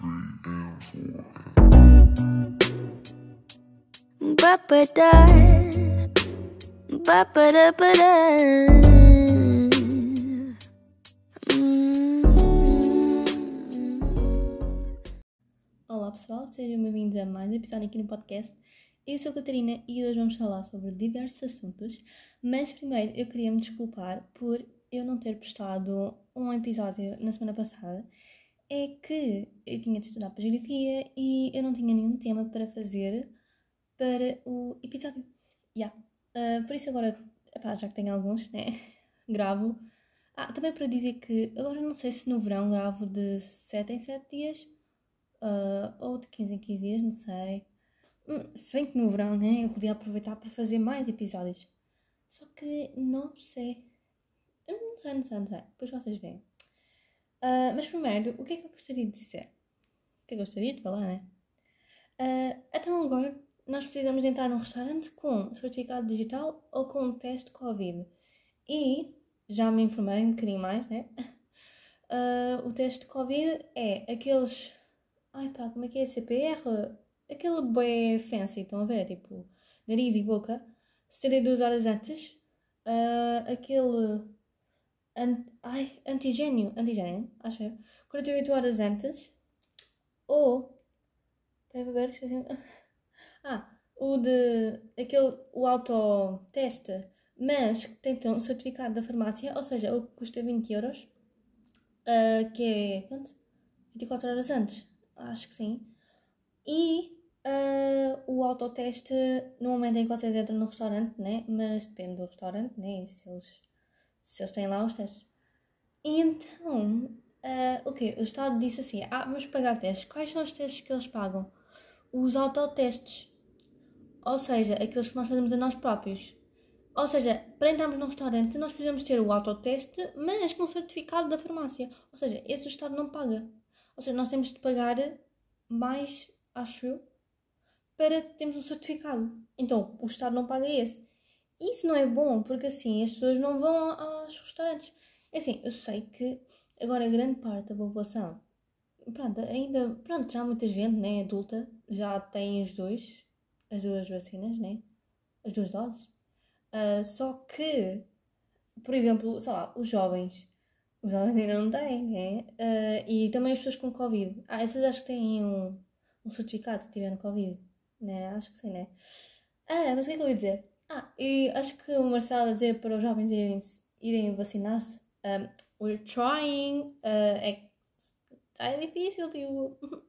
Hum. Olá pessoal, sejam bem-vindos a mais um episódio aqui no podcast. Eu sou a Catarina e hoje vamos falar sobre diversos assuntos, mas primeiro eu queria me desculpar por eu não ter postado um episódio na semana passada. É que eu tinha de estudar para Geografia e eu não tinha nenhum tema para fazer para o episódio. Yeah. Uh, por isso agora, epá, já que tenho alguns, né, gravo. Ah, também para dizer que agora não sei se no verão gravo de 7 em 7 dias uh, ou de 15 em 15 dias, não sei. Hum, se bem que no verão, né, eu podia aproveitar para fazer mais episódios. Só que não sei. Eu Não sei, não sei, não sei. Depois vocês veem. Uh, mas primeiro, o que é que eu gostaria de dizer? O que eu gostaria de falar, né? Uh, então agora nós precisamos de entrar num restaurante com certificado digital ou com um teste Covid. E já me informei um bocadinho mais, né? Uh, o teste Covid é aqueles. Ai pá, como é que é? CPR? Aquele bem fancy, estão a ver? Tipo, nariz e boca. 72 horas antes. Uh, aquele. Ai, antigênio. Antigênio, acho eu. 48 horas antes. Ou. Ver. Ah, o de. aquele. o autoteste, mas que tem um certificado da farmácia, ou seja, o que custa 20 euros, uh, que é. quanto? 24 horas antes, acho que sim. E uh, o autoteste, no momento em que vocês entram no restaurante, né? Mas depende do restaurante, né? Se eles, se eles têm lá os testes. E então, uh, o okay, O Estado disse assim: ah, vamos pagar testes. Quais são os testes que eles pagam? Os autotestes. Ou seja, aqueles que nós fazemos a nós próprios. Ou seja, para entrarmos num restaurante, nós precisamos ter o autoteste, mas com certificado da farmácia. Ou seja, esse o Estado não paga. Ou seja, nós temos de pagar mais, acho eu, para termos um certificado. Então, o Estado não paga esse. Isso não é bom, porque assim as pessoas não vão aos restaurantes. É assim, eu sei que agora grande parte da população, pronto, ainda, pronto, já há muita gente, né, adulta, já tem os dois, as duas vacinas, né, as duas doses. Uh, só que, por exemplo, sei lá, os jovens, os jovens ainda não têm, né, uh, e também as pessoas com Covid. Ah, essas acho que têm um, um certificado tiveram Covid, né, acho que sim, né. Ah, mas o que é que eu ia dizer? Ah, e acho que o Marcelo a dizer para os jovens irem, irem vacinar-se. Um, we're trying. Uh, é, é difícil, tipo.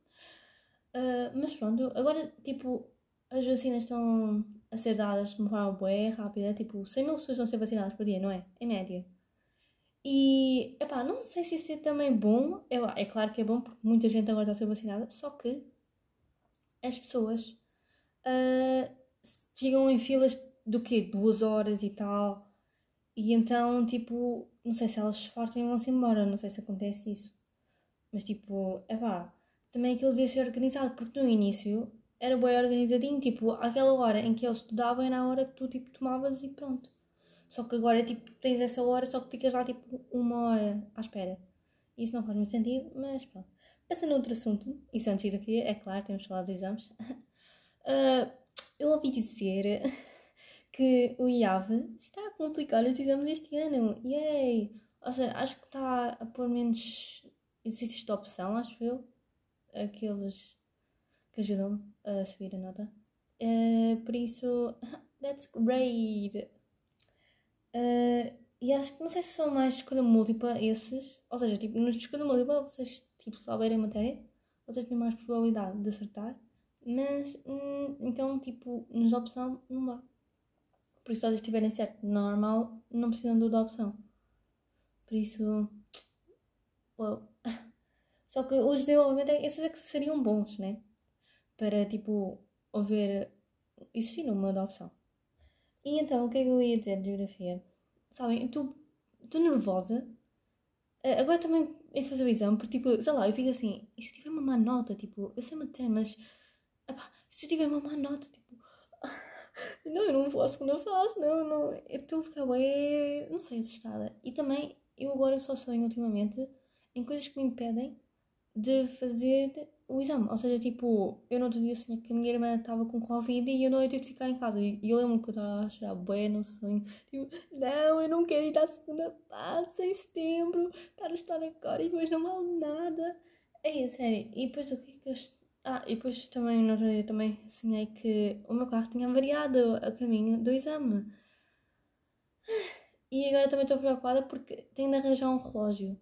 Uh, mas pronto, agora, tipo, as vacinas estão a ser dadas de uma forma bem rápida. Tipo, 100 mil pessoas vão ser vacinadas por dia, não é? Em média. E, epá, não sei se isso é também bom. É, é claro que é bom, porque muita gente agora está a ser vacinada. Só que as pessoas uh, chegam em filas do quê? Duas horas e tal. E então, tipo, não sei se elas se fartam e vão-se embora, não sei se acontece isso. Mas, tipo, é pá, também aquilo devia ser organizado, porque no início era bem organizadinho, tipo, aquela hora em que eles estudavam era a hora que tu, tipo, tomavas e pronto. Só que agora, tipo, tens essa hora, só que ficas lá, tipo, uma hora à espera. Isso não faz muito sentido, mas pronto. Passando a outro assunto, isso é geografia, é claro, temos falado dos exames. uh, eu ouvi dizer que o IAV está a complicar os exames este ano. Yay! Ou seja, acho que está a pôr menos exercícios de opção, acho eu. Aqueles que ajudam a subir a nota. Uh, por isso, that's great! Uh, e acho que não sei se são mais escolha múltipla esses. Ou seja, tipo, nos de escolha múltipla vocês tipo, souberem a matéria, vocês têm mais probabilidade de acertar. Mas, hum, então, tipo, nos opção não dá. Por isso, se vocês estiverem certo normal, não precisam do da opção. Por isso. Well. Só que os desenvolvimentos, esses é que seriam bons, né? Para, tipo, haver. existir uma da opção. E então, o que é que eu ia dizer de geografia? Sabem, estou nervosa. Agora também em fazer o exame, porque, tipo, sei lá, eu fico assim, e se eu tiver uma má nota, tipo, eu sei matéria, mas. Epá, se eu tiver uma má nota, tipo. Não, eu não vou à segunda fase, não, não. Eu estou a ficar bem, não sei, assustada. E também, eu agora só sonho ultimamente em coisas que me impedem de fazer o exame. Ou seja, tipo, eu no outro dia sonhei que a minha irmã estava com Covid e eu não ia ter de ficar em casa. E eu lembro que eu estava a achar bué no sonho. Tipo, não, eu não quero ir à segunda parte em setembro. Para estar agora e depois não vale nada. É, sério. E depois o que é que eu... Ah, e depois também outro dia também sonhei que o meu carro tinha variado a caminho do exame. E agora também estou preocupada porque tenho de arranjar um relógio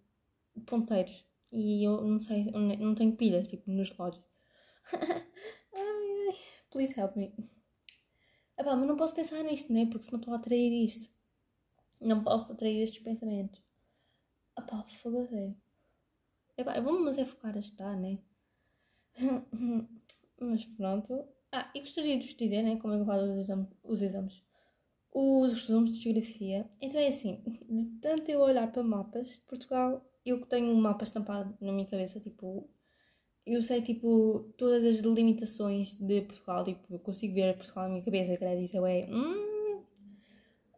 de ponteiros. E eu não sei, eu não tenho pilhas, tipo, nos relógios. ai, ai, please help me. Epá, mas não posso pensar nisto, né? Porque senão estou a atrair isto. Não posso atrair estes pensamentos. Epá, fogo a sério. Epá, vamos mas é focar a estar, né? mas pronto. Ah, e gostaria de vos dizer, né? Como é que eu faço os exames. Os exames os resumos de geografia. Então é assim, de tanto eu olhar para mapas de Portugal, eu que tenho um mapa estampado na minha cabeça, tipo, eu sei, tipo, todas as delimitações de Portugal, tipo, eu consigo ver Portugal na minha cabeça, credo, isso é, hum,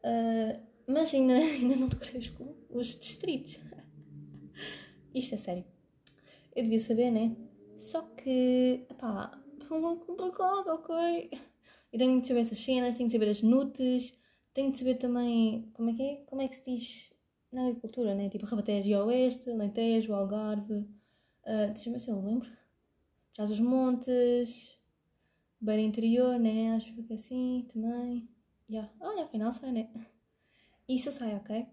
uh, mas ainda, ainda não decorei os distritos. Isto é sério. Eu devia saber, né? Só que, pá, foi muito complicado, ok? Eu tenho de saber essas cenas, tenho de saber as nutes, tenho de saber também como é que é, como é que se diz na agricultura, né? Tipo Rabatejo e Oeste, Lentejo, Algarve, uh, deixa-me ver se eu lembro. Traz os Montes, Beira Interior, né? Acho que assim também. Yeah. Olha, afinal sai, né? Isso sai, ok?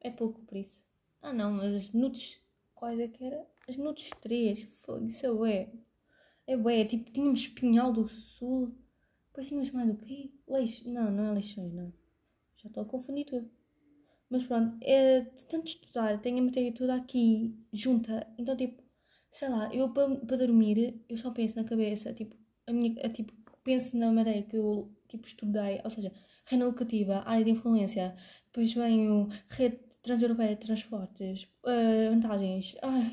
É pouco por isso. Ah não, mas as nudes, quais é que era? As nudes 3, foi, isso é ué. É ué, tipo, tínhamos Pinhal do Sul, depois tínhamos mais o quê? Leix... Não, não é Leixões, não. Já estou a confundir tudo. Mas pronto, é, de tanto estudar, tenho a matéria toda aqui junta. Então, tipo, sei lá, eu para, dormir, eu só penso na cabeça, tipo, a minha, a, tipo, penso na matéria que eu, tipo, estudei, ou seja, reina locativa, área de influência, depois venho rede transeuropeia de transportes, uh, vantagens. Ai,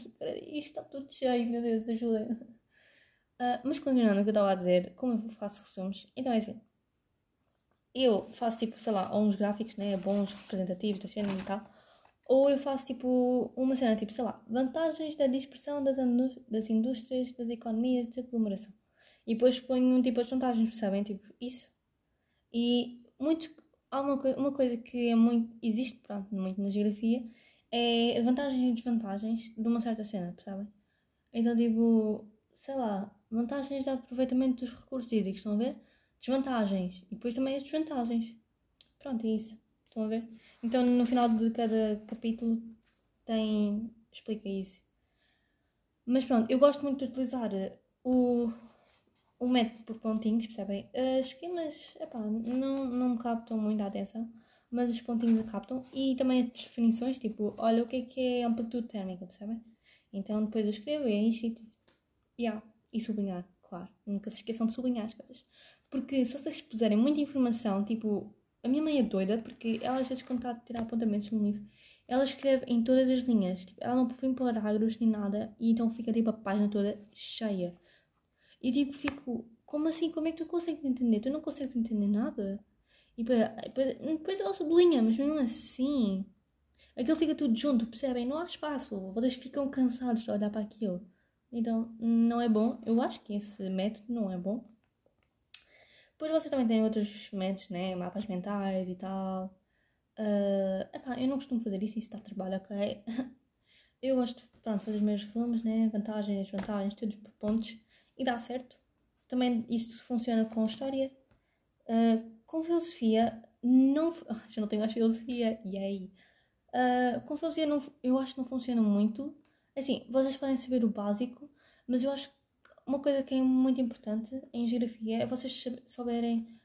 isto está tudo cheio, meu Deus, ajuda. Uh, mas continuando o que eu estava a dizer, como eu faço resumos, então é assim. Eu faço tipo, sei lá, uns gráficos, né, bons, representativos da cena e tal, ou eu faço tipo uma cena tipo, sei lá, vantagens da dispersão das, das indústrias, das economias de aglomeração. E depois ponho tipo as vantagens, percebem? Tipo, isso. E muito, há uma, uma coisa que é muito, existe pronto, muito na geografia, é vantagens e desvantagens de uma certa cena, percebem? Então, tipo, sei lá, vantagens de aproveitamento dos recursos hídricos, estão a ver? Desvantagens. E depois também as desvantagens. Pronto, é isso. Estão a ver? Então no final de cada capítulo tem. explica isso. Mas pronto, eu gosto muito de utilizar o, o método por pontinhos, percebem? As esquemas, epá, não, não me captam muita atenção, mas os pontinhos captam. E também as definições, tipo, olha o que é que é amplitude térmica, percebem? Então depois eu escrevo e é isto. Yeah. E sublinhar, claro. Nunca se esqueçam de sublinhar as coisas. Porque se vocês puserem muita informação, tipo, a minha mãe é doida, porque ela às vezes quando está a tirar apontamentos no livro, ela escreve em todas as linhas. Tipo, ela não põe parágrafos nem nada, e então fica tipo a página toda cheia. E tipo, fico, como assim? Como é que tu consegues entender? Tu não consegues entender nada? E depois, depois ela sublinha, mas mesmo assim, aquilo fica tudo junto, percebem? Não há espaço. Vocês ficam cansados de olhar para aquilo. Então, não é bom. Eu acho que esse método não é bom. Depois vocês também têm outros métodos, né? Mapas mentais e tal. Uh, epá, eu não costumo fazer isso, isso dá trabalho, ok? eu gosto de pronto, fazer os meus resumos, né? Vantagens, desvantagens, todos por pontos. E dá certo. Também isso funciona com história. Uh, com filosofia, não. já não tenho mais filosofia, e aí? Uh, com filosofia, não, eu acho que não funciona muito Assim, vocês podem saber o básico, mas eu acho que uma coisa que é muito importante em geografia é vocês souberem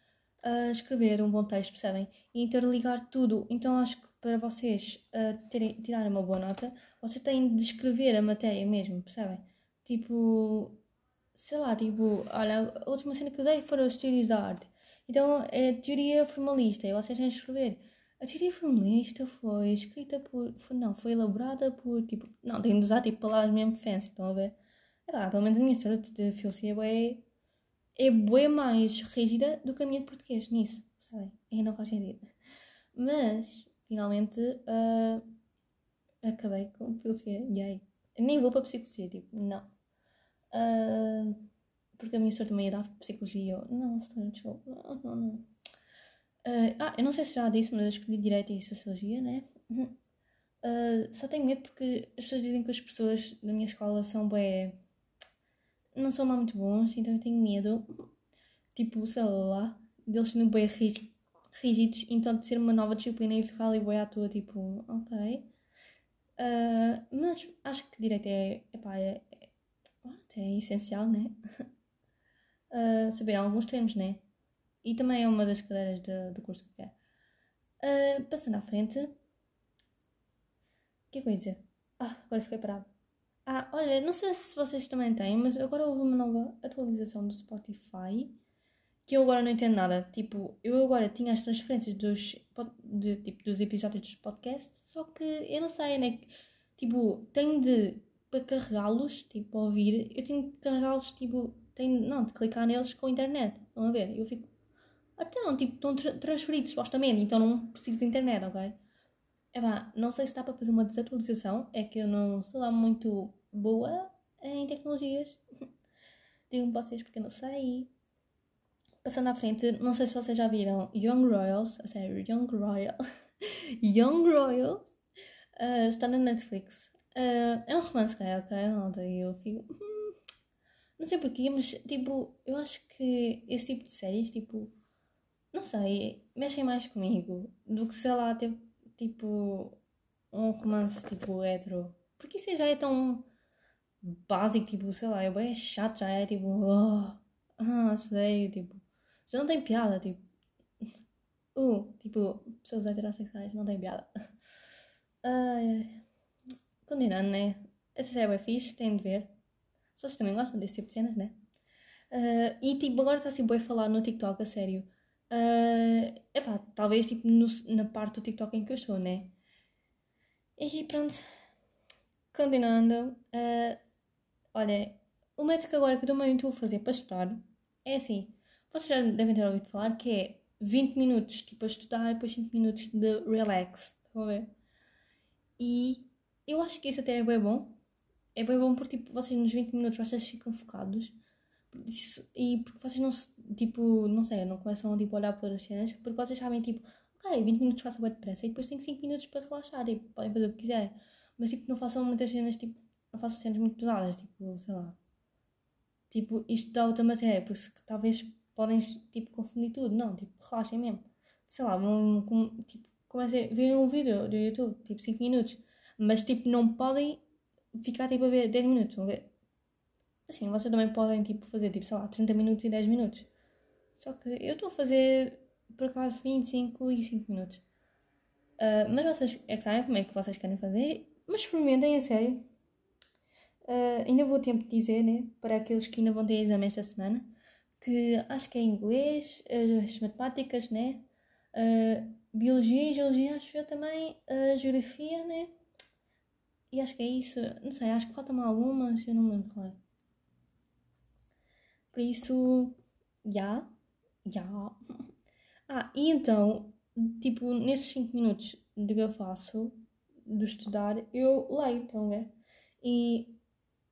uh, escrever um bom texto, percebem? E interligar tudo. Então acho que para vocês uh, terem, tirarem uma boa nota, vocês têm de escrever a matéria mesmo, percebem? Tipo, sei lá, tipo, olha, a última cena que usei foram as teorias da arte. Então é teoria formalista e vocês têm de escrever a teoria formalista foi escrita por. Foi, não, foi elaborada por. Tipo, não, tenho de usar tipo, palavras mesmo fancy, estão a ver? É lá, pelo menos a minha história de filosofia é. é bem mais rígida do que a minha de português nisso, sabem? E não faz sentido. Mas, finalmente, uh, acabei com filosofia. E aí? Nem vou para psicologia, tipo, não. Uh, porque a minha senhora também ia dar psicologia. Não, senhora, desculpa. Não, não, não. Uh, ah, eu não sei se já disse, mas eu escolhi Direito e Sociologia, né? Uh, só tenho medo porque as pessoas dizem que as pessoas da minha escola são bem. não são lá muito bons, então eu tenho medo, tipo, sei lá, deles serem bem rígidos, então de ser uma nova disciplina e ficar ali bem à toa, tipo, ok. Uh, mas acho que direito é, epá, é, é, essencial, né? uh, saber alguns termos, né? E também é uma das cadeiras do, do curso que eu quero. Uh, passando à frente. O que é que eu ia dizer? Ah, agora fiquei parado. Ah, olha, não sei se vocês também têm, mas agora houve uma nova atualização do Spotify que eu agora não entendo nada. Tipo, eu agora tinha as transferências dos, de, tipo, dos episódios dos podcasts, só que eu não sei, né? Tipo, tenho de, para carregá-los, tipo, ouvir, eu tenho de carregá-los, tipo, tenho, não, de clicar neles com a internet. Estão a ver? Eu fico, não, tipo, estão tra transferidos supostamente, então não preciso de internet, ok? É pá, não sei se dá para fazer uma desatualização, é que eu não sou lá muito boa em tecnologias. Digam-me vocês porque eu não sei. Passando à frente, não sei se vocês já viram Young Royals, a sério, Young Royal. Young Royals uh, está na Netflix. Uh, é um romance gay, ok? E eu fico. Hum, não sei porquê, mas tipo, eu acho que esse tipo de séries, tipo, não sei, mexem mais comigo do que sei lá, ter, tipo, um romance tipo hetero. Porque isso já é tão básico, tipo, sei lá, é bem chato, já é tipo, oh, ah, sei, tipo, já não tem piada, tipo, uh, tipo, pessoas heterossexuais não têm piada. Ai, continuando, né? Essa série é fixe, têm de ver. Vocês também gostam desse tipo de cenas, né? Uh, e tipo, agora está assim bem falar no TikTok, a sério. Uh, epá, talvez tipo no, na parte do TikTok em que eu estou, né? E pronto. Continuando. Uh, olha, o método agora que eu também estou a fazer para estudar é assim. Vocês já devem ter ouvido falar que é 20 minutos tipo a estudar e depois 5 minutos de relax. Estão a ver? E eu acho que isso até é bem bom. É bem bom porque tipo, vocês nos 20 minutos vocês ficam focados isso, e porque vocês não se, tipo, não sei, não começam tipo, a olhar para as cenas, porque vocês sabem, tipo, ok, 20 minutos passa bem depressa e depois tenho 5 minutos para relaxar e podem fazer o que quiserem. Mas, tipo, não façam muitas cenas, tipo, não façam cenas muito pesadas, tipo, sei lá. Tipo, isto dá outra matéria, porque talvez podem, tipo, confundir tudo. Não, tipo, relaxem mesmo. Sei lá, não, com, tipo, comecem, veem um vídeo do YouTube, tipo, 5 minutos. Mas, tipo, não podem ficar, tipo, a ver 10 minutos? Assim, vocês também podem tipo, fazer tipo, sei lá, 30 minutos e 10 minutos. Só que eu estou a fazer por acaso 25 e 5 minutos. Uh, mas vocês é que sabem como é que vocês querem fazer, mas experimentem a sério. Uh, ainda vou tempo de dizer, né, para aqueles que ainda vão ter exame esta semana, que acho que é inglês, as matemáticas, né, uh, biologia e geologia, acho eu também, uh, geografia, né, e acho que é isso. Não sei, acho que faltam algumas, eu não me lembro, claro. Por isso, já, já. Ah, e então, tipo, nesses 5 minutos de que eu faço, de estudar, eu leio, estão a ver? E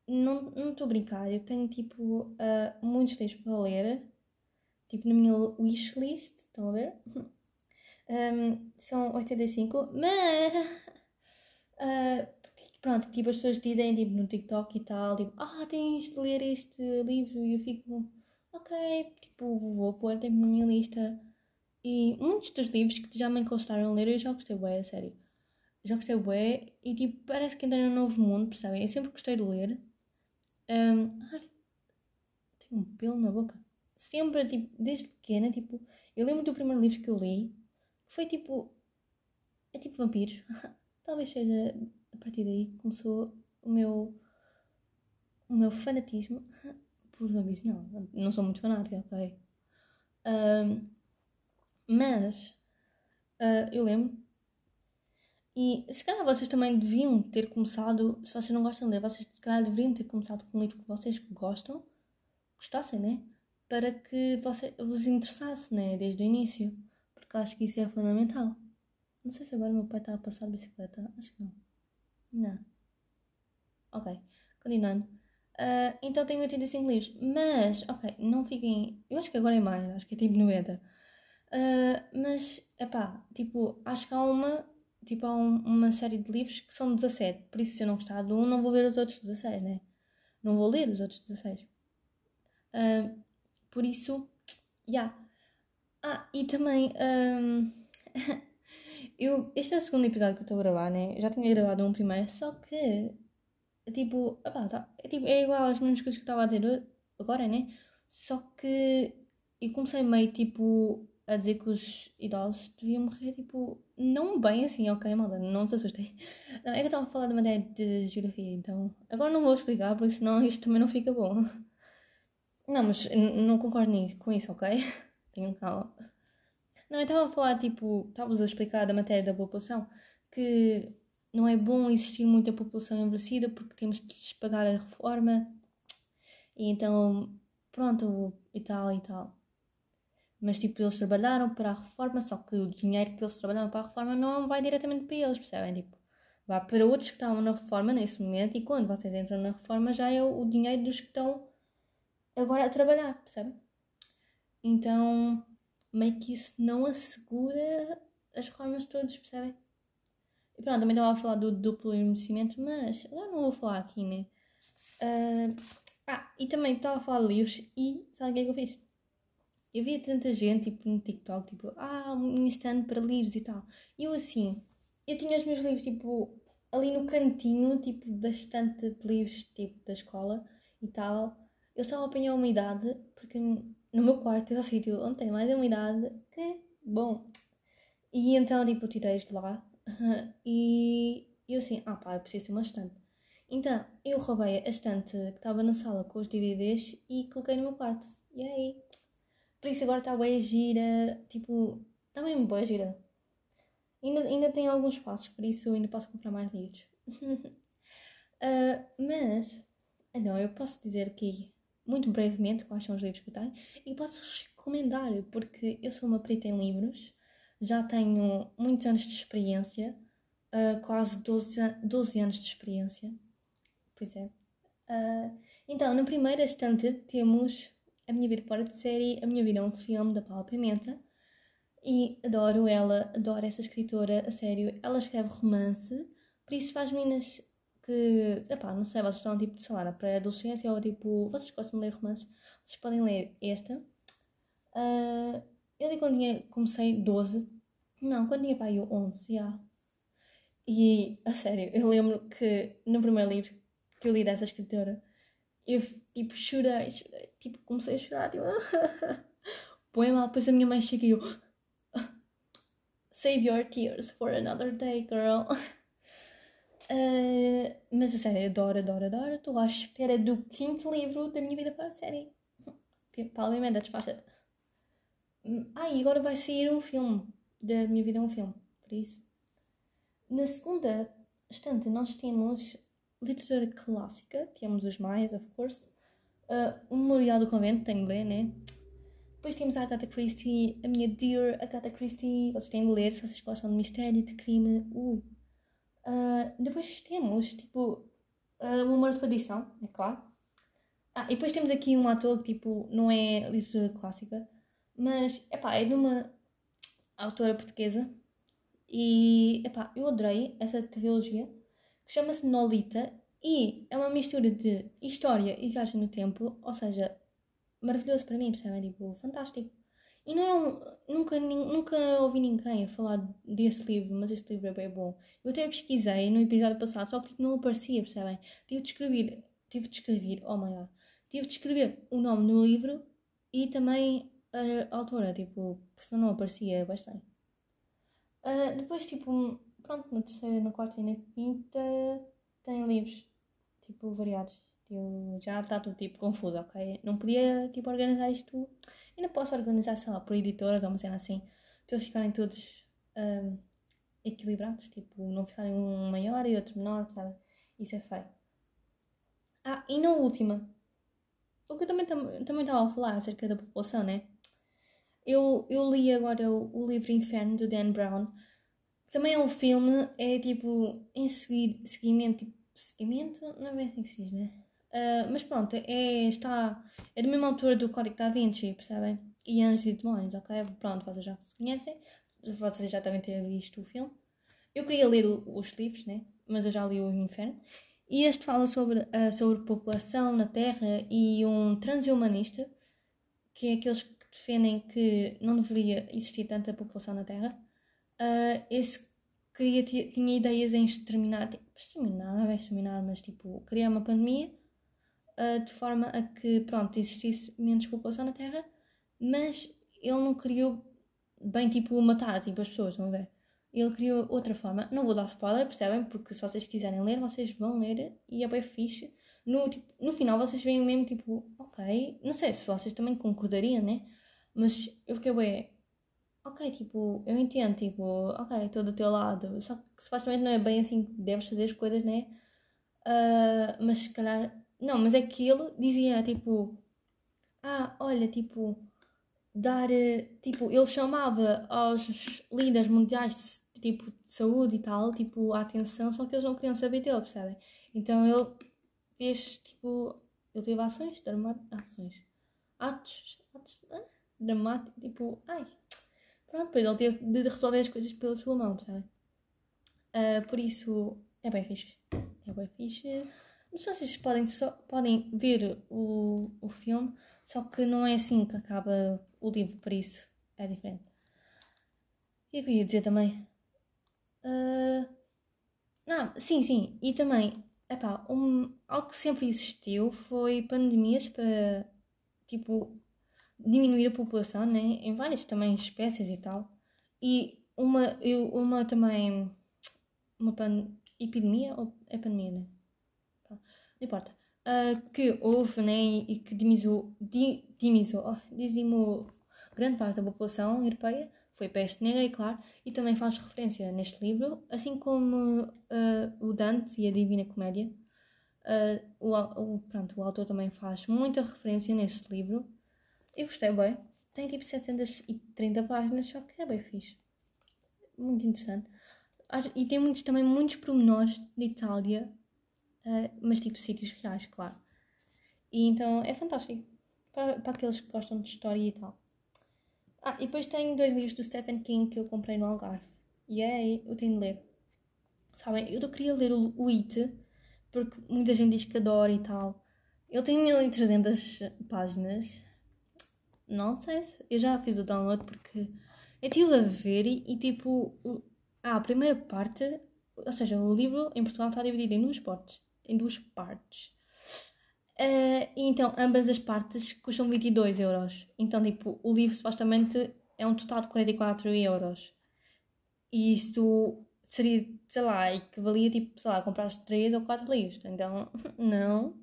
não estou a brincar, eu tenho, tipo, uh, muitos livros para ler, tipo, na minha wishlist, estão a ver? Um, são 85, mas... Uh, pronto, tipo, as pessoas dizem tipo, no TikTok e tal, tipo, ah, tens de ler este livro e eu fico, ok, tipo, vou pôr tipo, na minha lista. E muitos dos livros que já me encostaram a ler eu já gostei bué, a sério. Já gostei bué e tipo, parece que entrei num novo mundo, percebem? Eu sempre gostei de ler. Um, ai, tenho um pelo na boca. Sempre, tipo, desde pequena, tipo, eu lembro do primeiro livro que eu li, que foi tipo, é tipo vampiros. Talvez seja a partir daí começou o meu, o meu fanatismo por zombies. Não, não sou muito fanática, ok? Mas uh, eu lembro. E se calhar vocês também deviam ter começado, se vocês não gostam de ler, vocês se calhar deveriam ter começado com um livro que vocês gostam, gostassem, né? Para que você, vos interessasse, né? Desde o início. Porque acho que isso é fundamental. Não sei se agora meu pai está a passar bicicleta. Acho que não. Não. Ok, continuando. Uh, então tenho 85 livros. Mas, ok, não fiquem. Eu acho que agora é mais, acho que é tipo 90. Uh, mas, epá, tipo, acho que há uma. Tipo, há um, uma série de livros que são 17. Por isso, se eu não gostar de um, não vou ver os outros 16, né? Não vou ler os outros 16. Uh, por isso, já. Yeah. Ah, e também. Um, eu, este é o segundo episódio que eu estou a gravar, né? Já tinha gravado um primeiro, só que. Tipo, opá, tá, é, tipo, é igual às mesmas coisas que estava a dizer agora, né? Só que eu comecei meio tipo a dizer que os idosos deviam morrer, tipo, não bem assim, ok, malda, não se assustem. Não, é que eu estava a falar de matéria de geografia, então agora não vou explicar, porque senão isto também não fica bom. Não, mas não concordo nisso, com isso, ok? Tenham calma. Não, eu estava a falar, tipo, estavas a explicar da matéria da população, que não é bom existir muita população envelhecida porque temos de lhes pagar a reforma e então, pronto, e tal e tal. Mas, tipo, eles trabalharam para a reforma, só que o dinheiro que eles trabalharam para a reforma não vai diretamente para eles, percebem? Tipo, vai para outros que estavam na reforma nesse momento e quando vocês entram na reforma já é o dinheiro dos que estão agora a trabalhar, percebem? Então, meio que isso não assegura as reformas todas, percebem? E pronto, também estava a falar do duplo envelhecimento, mas agora não vou falar aqui, né? Uh, ah, e também estava a falar de livros e sabe o que é que eu fiz? Eu via tanta gente, tipo, no TikTok, tipo, ah, um instante para livros e tal. E eu assim, eu tinha os meus livros, tipo, ali no cantinho, tipo, da estante de livros, tipo, da escola e tal. Eu estava a apanhar umidade, porque no meu quarto é o sítio onde tem mais umidade, que bom. E então, tipo, tirei de lá e eu assim, ah pá, eu preciso ter uma estante. Então, eu roubei a estante que estava na sala com os DVDs e coloquei no meu quarto. E aí? Por isso agora está bem gira, tipo, está mesmo boa gira. Ainda, ainda tem alguns passos, por isso ainda posso comprar mais livros. uh, mas, não, eu posso dizer aqui, muito brevemente, quais são os livros que eu tenho e posso recomendar, porque eu sou uma perita em livros já tenho muitos anos de experiência, uh, quase 12, 12 anos de experiência. Pois é. Uh, então, na primeira estante temos A Minha Vida Fora de Série, A Minha Vida é um Filme, da Paula Pimenta. E adoro ela, adoro essa escritora, a sério. Ela escreve romance, por isso para as meninas que, epá, não sei, vocês estão tipo, sei lá, para adolescência ou tipo, vocês gostam de ler romances, vocês podem ler esta. Uh, eu li quando tinha, comecei 12, não, quando tinha pai eu 11, já. E, a sério, eu lembro que no primeiro livro que eu li dessa escritora, eu, tipo, chorei, chorei, tipo, comecei a chorar, tipo, põe mal, depois a minha mãe chega e eu, save your tears for another day, girl. Uh, mas a sério, adoro, adoro, adoro. Estou à espera do quinto livro da minha vida para a série. Paulo Emenda, despacha-te. Ah, e agora vai sair um filme. Da minha vida é um filme. Por isso. Na segunda estante, nós temos literatura clássica. Temos os mais, of course. Uh, o Memorial do Convento, tenho de ler, né? Depois temos a Agatha Christie, a minha dear Agatha Christie. Vocês têm de ler se vocês gostam de mistério, de crime. Uh. Uh, depois temos, tipo, uh, o Humor de Perdição, é claro. Ah, e depois temos aqui um ator que, tipo, não é literatura clássica mas, epá, é de uma autora portuguesa e, epá, eu adorei essa trilogia que chama-se Nolita e é uma mistura de história e viagem no tempo, ou seja, maravilhoso para mim, percebem? Tipo, fantástico. E não é um, nunca, nunca ouvi ninguém a falar desse livro, mas este livro é bem bom. Eu até pesquisei no episódio passado, só que tipo, não aparecia, percebem? Tive de escrever, tive de escrever, oh my tive de escrever o nome do livro e também a autora, tipo, senão não aparecia bastante. Uh, depois, tipo, pronto, na terceira, na quarta e na quinta tem livros, tipo, variados. Já está tudo, tipo, confuso, ok? Não podia, tipo, organizar isto. Ainda posso organizar, sei lá, por editoras ou uma cena assim, para eles ficarem todos um, equilibrados, tipo, não ficarem um maior e outro menor, sabe? Isso é feio. Ah, e na última, o que eu também também estava a falar acerca da população, né? Eu, eu li agora o, o livro Inferno do Dan Brown, que também é um filme, é tipo em segui, seguimento, tipo, seguimento, não é bem assim que se diz, né? Uh, mas pronto, é, está, é da mesma altura do Código da Vinci, percebem? E Anjos e Demónios, ok? Pronto, vocês já conhecem, vocês já devem ter visto o filme. Eu queria ler o, os livros, né? Mas eu já li o Inferno. E este fala sobre, uh, sobre população na Terra e um transhumanista, que é aqueles que defendem que não deveria existir tanta população na Terra. Uh, esse queria, tinha ideias em exterminar, tipo, exterminar, não é exterminar, mas tipo, criar uma pandemia uh, de forma a que, pronto, existisse menos população na Terra, mas ele não criou bem, tipo, matar tipo, as pessoas, a ver? Ele criou outra forma. Não vou dar spoiler, percebem? Porque se vocês quiserem ler, vocês vão ler e é bem fixe. No, tipo, no final vocês veem mesmo tipo, ok. Não sei se vocês também concordariam, né? Mas eu fiquei bem. Ok, tipo, eu entendo, tipo, ok, estou do teu lado. Só que supostamente não é bem assim que deves fazer as coisas, né? Uh, mas se calhar. Não, mas é que ele dizia tipo. Ah, olha, tipo dar, eh, tipo, ele chamava aos líderes mundiais de, tipo, de saúde e tal, tipo, a atenção, só que eles não queriam saber dele, percebem? Então ele fez, tipo, ele teve ações, ações, atos, atos ah, dramáticos, tipo, ai, pronto, depois ele teve de resolver as coisas pela sua mão, percebem? Uh, por isso, é bem fixe, é bem fixe. Não sei se vocês podem, só, podem ver o, o filme, só que não é assim que acaba o livro, por isso é diferente. O que é que eu ia dizer também? Uh... Não, sim, sim. E também, epá, um, algo que sempre existiu foi pandemias para, tipo, diminuir a população, né? Em várias também espécies e tal. E uma, uma também, uma pan, epidemia, ou é pandemia, né? Não importa uh, que houve né, e que dimizou, di, dimizou, oh, dizimou grande parte da população europeia foi peste negra, e claro, e também faz referência neste livro, assim como uh, o Dante e a Divina Comédia. Uh, o, o, pronto, o autor também faz muita referência neste livro. Eu gostei bem. Tem tipo 730 páginas, só que é bem fixe. Muito interessante. E tem muitos, também muitos pormenores de Itália uh, mas tipo sítios reais, claro. E então é fantástico para, para aqueles que gostam de história e tal. Ah, e depois tenho dois livros do Stephen King que eu comprei no Algarve. E aí eu tenho de ler. Sabem, eu queria ler o, o It, porque muita gente diz que adora e tal. Ele tem 1300 páginas. Não sei se. Eu já fiz o download porque eu estive a ver e, e tipo. Ah, a primeira parte. Ou seja, o livro em Portugal está dividido em duas partes em duas partes. Uh, e então, ambas as partes custam 22 euros. Então, tipo, o livro supostamente é um total de 44 euros. E isso seria, sei lá, equivalia, tipo, sei lá, comprar 3 ou 4 livros. Então, não,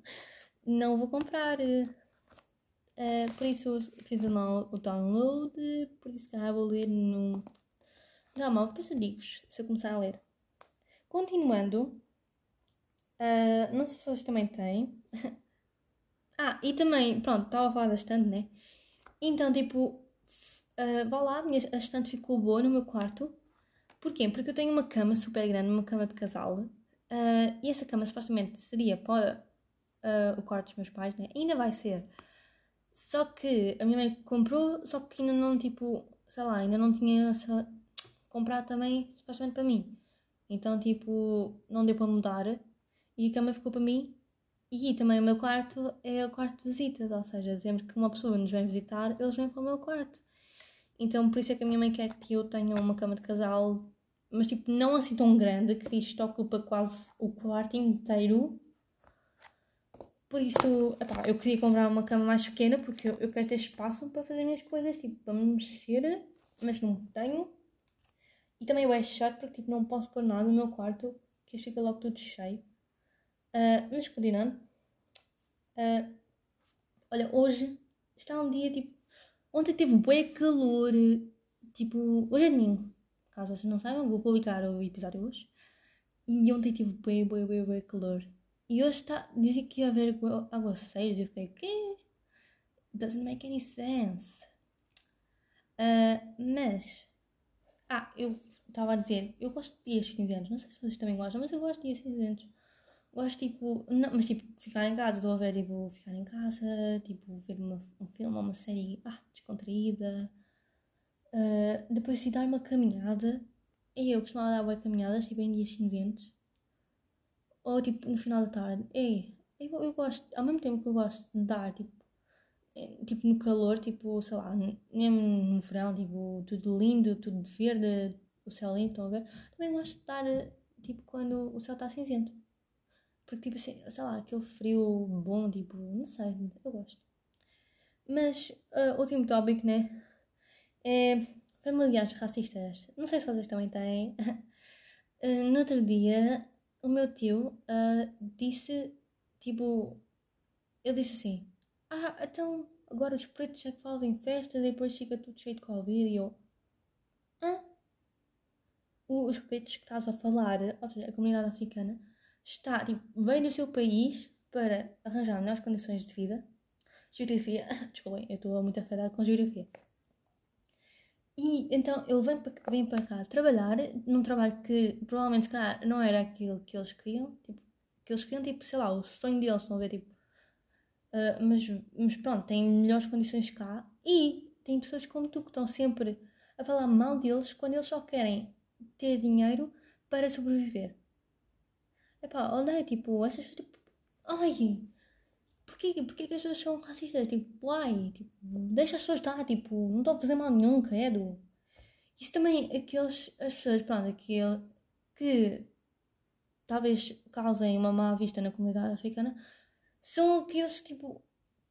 não vou comprar. Uh, por isso fiz o download, por isso que vou ler no normal, depois eu digo-vos se eu começar a ler. Continuando, Uh, não sei se vocês também têm. ah, e também, pronto, estava a falar da estante, né? Então, tipo, uh, vá lá, a minha estante ficou boa no meu quarto. Porquê? Porque eu tenho uma cama super grande, uma cama de casal. Uh, e essa cama supostamente seria para uh, o quarto dos meus pais, né? Ainda vai ser. Só que a minha mãe comprou, só que ainda não, tipo, sei lá, ainda não tinha comprado também supostamente para mim. Então, tipo, não deu para mudar e a cama ficou para mim. E também o meu quarto é o quarto de visitas, ou seja, sempre que uma pessoa nos vem visitar, eles vêm para o meu quarto. Então por isso é que a minha mãe quer que eu tenha uma cama de casal, mas tipo, não assim tão grande, que isto ocupa quase o quarto inteiro. Por isso, epá, eu queria comprar uma cama mais pequena porque eu, eu quero ter espaço para fazer minhas coisas, tipo, para me mexer, mas não tenho. E também eu é chato porque tipo, não posso pôr nada no meu quarto, que fica logo tudo cheio. Uh, mas continuando. Uh, olha, hoje está um dia tipo. Ontem teve bué calor. Tipo, hoje é domingo. Caso vocês não saibam, vou publicar o episódio hoje. E ontem tive bué, bué, bué, bué calor. E hoje está. Dizia que ia haver aguaceiros. Eu fiquei, quê? Doesn't make any sense. Uh, mas. Ah, eu estava a dizer, eu gosto de dias cinzentos. Não sei se vocês também gostam, mas eu gosto de dias cinzentos gosto tipo. Não, mas tipo, ficar em casa, estou a ver tipo, ficar em casa, tipo, ver uma, um filme ou uma série ah, descontraída. Uh, depois se dar uma caminhada. Eu costumava dar boas caminhadas, tipo em dias cinzentos. Ou tipo no final da tarde. E eu, eu gosto, ao mesmo tempo que eu gosto de dar, tipo, tipo no calor, tipo, sei lá, mesmo no verão, tipo, tudo lindo, tudo verde, o céu lindo, estão a ver? Também gosto de estar, tipo, quando o céu está cinzento. Porque, tipo, assim, sei lá, aquele frio bom, tipo, não sei, eu gosto. Mas, uh, último tópico, né? É familiares racistas. Não sei se vocês também têm. uh, no outro dia, o meu tio uh, disse, tipo, ele disse assim: Ah, então agora os pretos é que fazem festas e depois fica tudo cheio de Covid. E eu, hã? Os pretos que estás a falar, ou seja, a comunidade africana, está, tipo, veio do seu país para arranjar melhores condições de vida. Geografia, desculpem, eu estou muito afetada com geografia. E então ele vem para, vem para cá trabalhar num trabalho que provavelmente se calhar não era aquilo que eles queriam, tipo, que eles queriam, tipo, sei lá, o sonho deles, estão a ver, tipo. Uh, mas, mas pronto, têm melhores condições cá e tem pessoas como tu que estão sempre a falar mal deles quando eles só querem ter dinheiro para sobreviver. Epá, olha, tipo, essas pessoas, tipo, ai, porquê, porquê que as pessoas são racistas? Tipo, ai, tipo, deixa as pessoas estar, tipo, não estou a fazer mal nenhum, credo. Isso também, aqueles, as pessoas, pronto, aquele que talvez causem uma má vista na comunidade africana, são aqueles, tipo,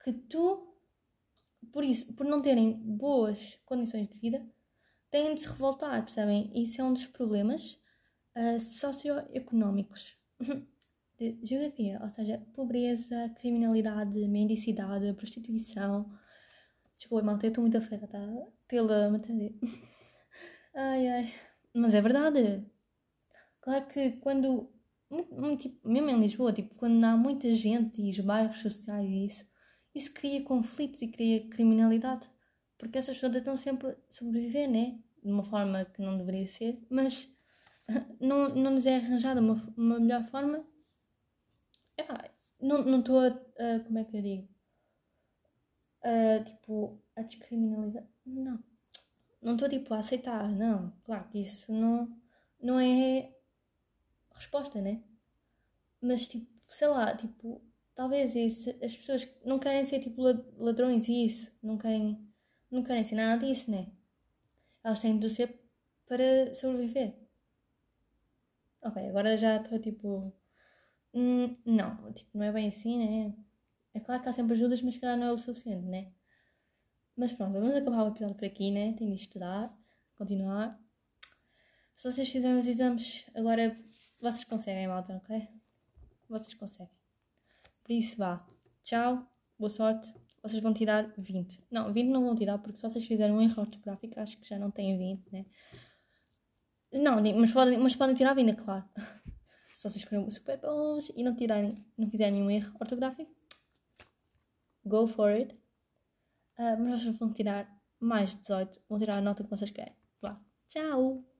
que tu, por isso, por não terem boas condições de vida, têm de se revoltar, percebem? Isso é um dos problemas uh, socioeconómicos de geografia, ou seja, pobreza, criminalidade, mendicidade, prostituição. Desculpa, malta, eu estou muito afetada pela maternidade. ai, ai. Mas é verdade. Claro que quando, tipo, mesmo em Lisboa, tipo, quando há muita gente e os bairros sociais e isso, isso cria conflitos e cria criminalidade. Porque essas pessoas tentam sempre sobreviver, né? De uma forma que não deveria ser, mas não, não nos é arranjada uma, uma melhor forma. Epá, não estou a, a, Como é que eu digo? A, tipo, a descriminalizar. Não. Não estou tipo a aceitar, não. Claro que isso não, não é resposta, né? Mas tipo, sei lá, tipo, talvez isso, as pessoas não querem ser tipo ladrões e isso, não querem, não querem ser nada disso, né? Elas têm de ser para sobreviver. Ok, agora já estou tipo. Hum, não, tipo, não é bem assim, né? É claro que há sempre ajudas, mas se calhar não é o suficiente, né? Mas pronto, vamos acabar o episódio por aqui, né? Tenho de estudar, continuar. Se vocês fizerem os exames, agora vocês conseguem, malta, ok? Vocês conseguem. Por isso, vá. Tchau, boa sorte. Vocês vão tirar 20. Não, 20 não vão tirar, porque se vocês fizerem um erro ortográfico, acho que já não têm 20, né? Não, mas podem, mas podem tirar a vinda, claro. Se vocês forem super bons e não tirarem, não fizerem nenhum erro ortográfico, go for it. Uh, mas vocês vão tirar mais de 18, vão tirar a nota que vocês querem. Vá. Tchau!